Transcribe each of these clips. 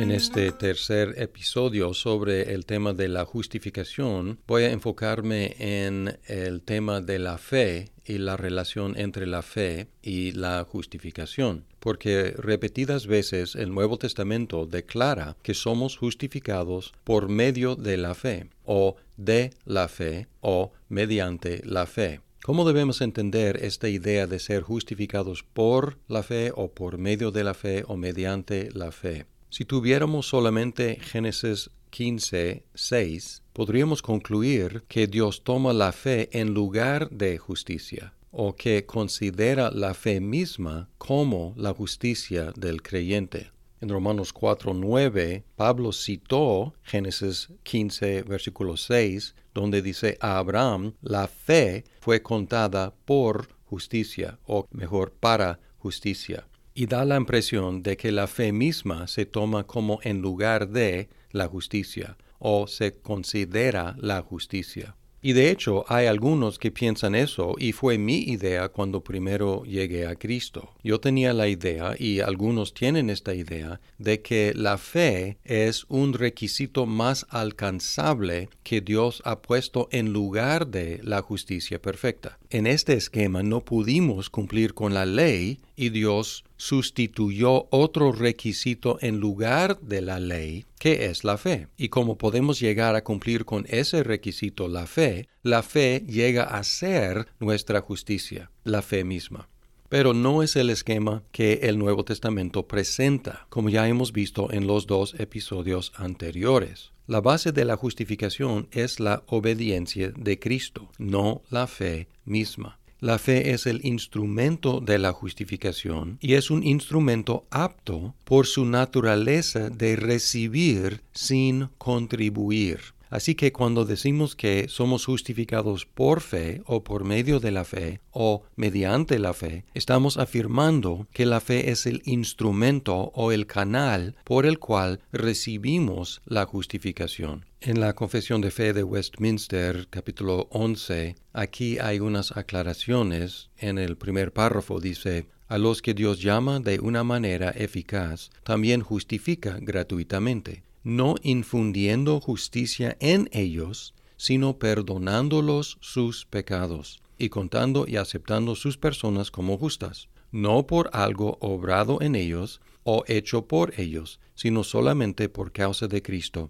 En este tercer episodio sobre el tema de la justificación, voy a enfocarme en el tema de la fe y la relación entre la fe y la justificación, porque repetidas veces el Nuevo Testamento declara que somos justificados por medio de la fe, o de la fe, o mediante la fe. ¿Cómo debemos entender esta idea de ser justificados por la fe o por medio de la fe o mediante la fe? Si tuviéramos solamente Génesis 15, 6, podríamos concluir que Dios toma la fe en lugar de justicia, o que considera la fe misma como la justicia del creyente. En Romanos 4, 9, Pablo citó Génesis 15, versículo 6, donde dice a Abraham, la fe fue contada por justicia, o mejor, para justicia y da la impresión de que la fe misma se toma como en lugar de la justicia o se considera la justicia. Y de hecho hay algunos que piensan eso y fue mi idea cuando primero llegué a Cristo. Yo tenía la idea, y algunos tienen esta idea, de que la fe es un requisito más alcanzable que Dios ha puesto en lugar de la justicia perfecta. En este esquema no pudimos cumplir con la ley y Dios sustituyó otro requisito en lugar de la ley, que es la fe. Y como podemos llegar a cumplir con ese requisito, la fe, la fe llega a ser nuestra justicia, la fe misma. Pero no es el esquema que el Nuevo Testamento presenta, como ya hemos visto en los dos episodios anteriores. La base de la justificación es la obediencia de Cristo, no la fe misma. La fe es el instrumento de la justificación y es un instrumento apto por su naturaleza de recibir sin contribuir. Así que cuando decimos que somos justificados por fe o por medio de la fe o mediante la fe, estamos afirmando que la fe es el instrumento o el canal por el cual recibimos la justificación. En la Confesión de Fe de Westminster, capítulo 11, aquí hay unas aclaraciones. En el primer párrafo dice, a los que Dios llama de una manera eficaz, también justifica gratuitamente no infundiendo justicia en ellos, sino perdonándolos sus pecados, y contando y aceptando sus personas como justas, no por algo obrado en ellos o hecho por ellos, sino solamente por causa de Cristo.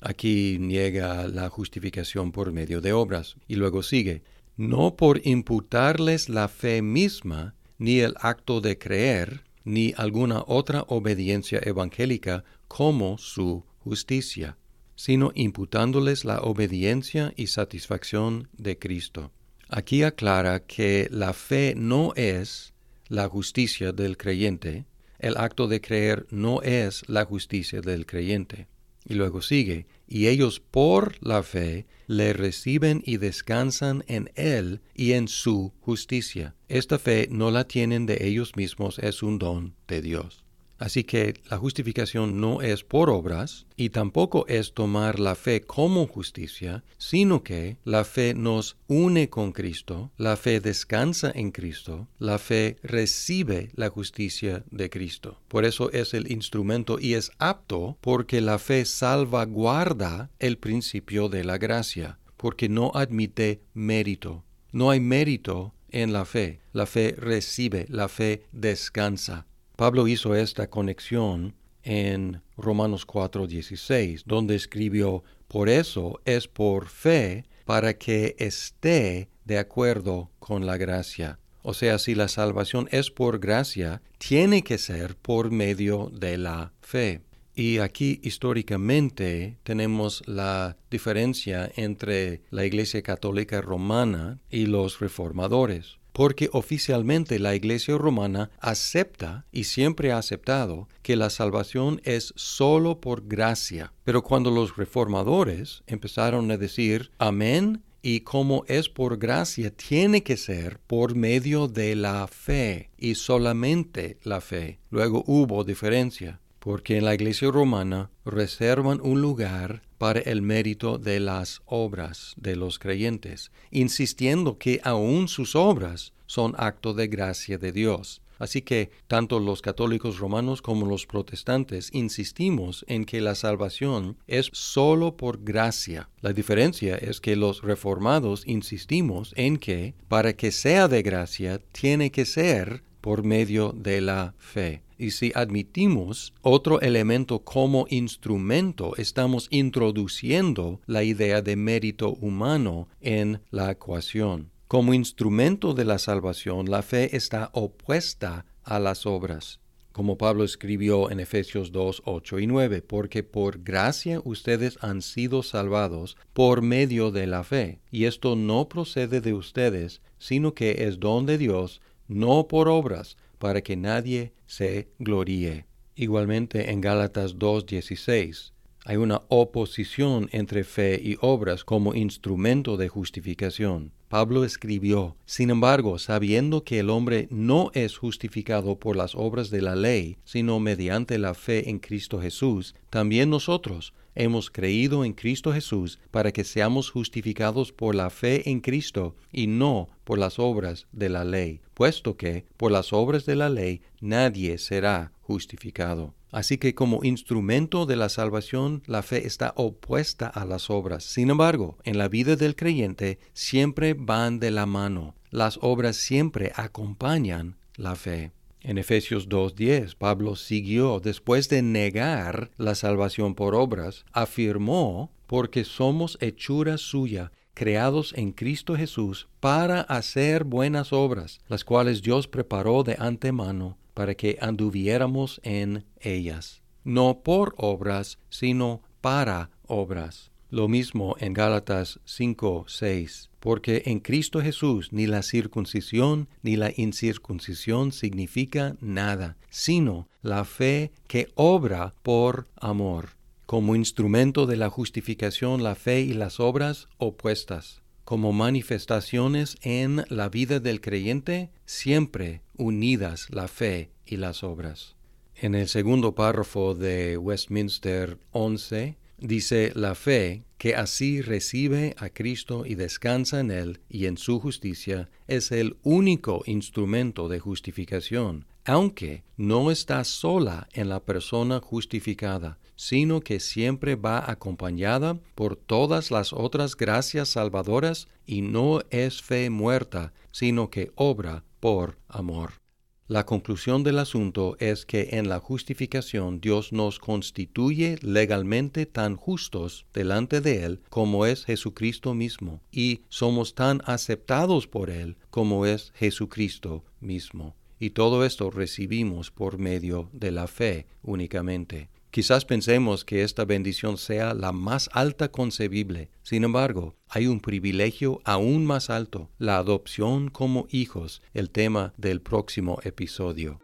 Aquí niega la justificación por medio de obras, y luego sigue, no por imputarles la fe misma, ni el acto de creer, ni alguna otra obediencia evangélica como su justicia, sino imputándoles la obediencia y satisfacción de Cristo. Aquí aclara que la fe no es la justicia del creyente, el acto de creer no es la justicia del creyente. Y luego sigue, y ellos por la fe le reciben y descansan en Él y en su justicia. Esta fe no la tienen de ellos mismos, es un don de Dios. Así que la justificación no es por obras y tampoco es tomar la fe como justicia, sino que la fe nos une con Cristo, la fe descansa en Cristo, la fe recibe la justicia de Cristo. Por eso es el instrumento y es apto porque la fe salvaguarda el principio de la gracia, porque no admite mérito. No hay mérito en la fe. La fe recibe, la fe descansa. Pablo hizo esta conexión en Romanos 4:16, donde escribió, por eso es por fe para que esté de acuerdo con la gracia. O sea, si la salvación es por gracia, tiene que ser por medio de la fe. Y aquí históricamente tenemos la diferencia entre la Iglesia Católica Romana y los reformadores porque oficialmente la Iglesia romana acepta y siempre ha aceptado que la salvación es sólo por gracia. Pero cuando los reformadores empezaron a decir amén y como es por gracia, tiene que ser por medio de la fe y solamente la fe. Luego hubo diferencia porque en la iglesia romana reservan un lugar para el mérito de las obras de los creyentes, insistiendo que aún sus obras son acto de gracia de Dios. Así que tanto los católicos romanos como los protestantes insistimos en que la salvación es sólo por gracia. La diferencia es que los reformados insistimos en que para que sea de gracia tiene que ser por medio de la fe. Y si admitimos otro elemento como instrumento, estamos introduciendo la idea de mérito humano en la ecuación. Como instrumento de la salvación, la fe está opuesta a las obras. Como Pablo escribió en Efesios 2, 8 y 9, porque por gracia ustedes han sido salvados por medio de la fe, y esto no procede de ustedes, sino que es don de Dios, no por obras, para que nadie se gloríe. Igualmente en Gálatas 2.16 hay una oposición entre fe y obras como instrumento de justificación. Pablo escribió, Sin embargo, sabiendo que el hombre no es justificado por las obras de la ley, sino mediante la fe en Cristo Jesús, también nosotros hemos creído en Cristo Jesús para que seamos justificados por la fe en Cristo y no por las obras de la ley, puesto que por las obras de la ley nadie será justificado. Así que como instrumento de la salvación, la fe está opuesta a las obras. Sin embargo, en la vida del creyente siempre van de la mano. Las obras siempre acompañan la fe. En Efesios 2.10, Pablo siguió, después de negar la salvación por obras, afirmó, porque somos hechura suya, creados en Cristo Jesús para hacer buenas obras, las cuales Dios preparó de antemano para que anduviéramos en ellas, no por obras, sino para obras. Lo mismo en Gálatas 5, 6, porque en Cristo Jesús ni la circuncisión ni la incircuncisión significa nada, sino la fe que obra por amor. Como instrumento de la justificación, la fe y las obras opuestas como manifestaciones en la vida del creyente, siempre unidas la fe y las obras. En el segundo párrafo de Westminster 11 dice la fe que así recibe a Cristo y descansa en Él y en su justicia es el único instrumento de justificación, aunque no está sola en la persona justificada, sino que siempre va acompañada por todas las otras gracias salvadoras y no es fe muerta, sino que obra por amor. La conclusión del asunto es que en la justificación Dios nos constituye legalmente tan justos delante de Él como es Jesucristo mismo, y somos tan aceptados por Él como es Jesucristo mismo. Y todo esto recibimos por medio de la fe únicamente. Quizás pensemos que esta bendición sea la más alta concebible. Sin embargo, hay un privilegio aún más alto, la adopción como hijos, el tema del próximo episodio.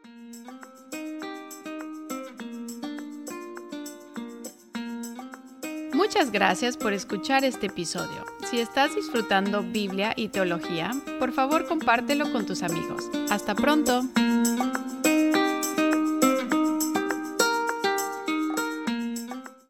Muchas gracias por escuchar este episodio. Si estás disfrutando Biblia y teología, por favor compártelo con tus amigos. Hasta pronto.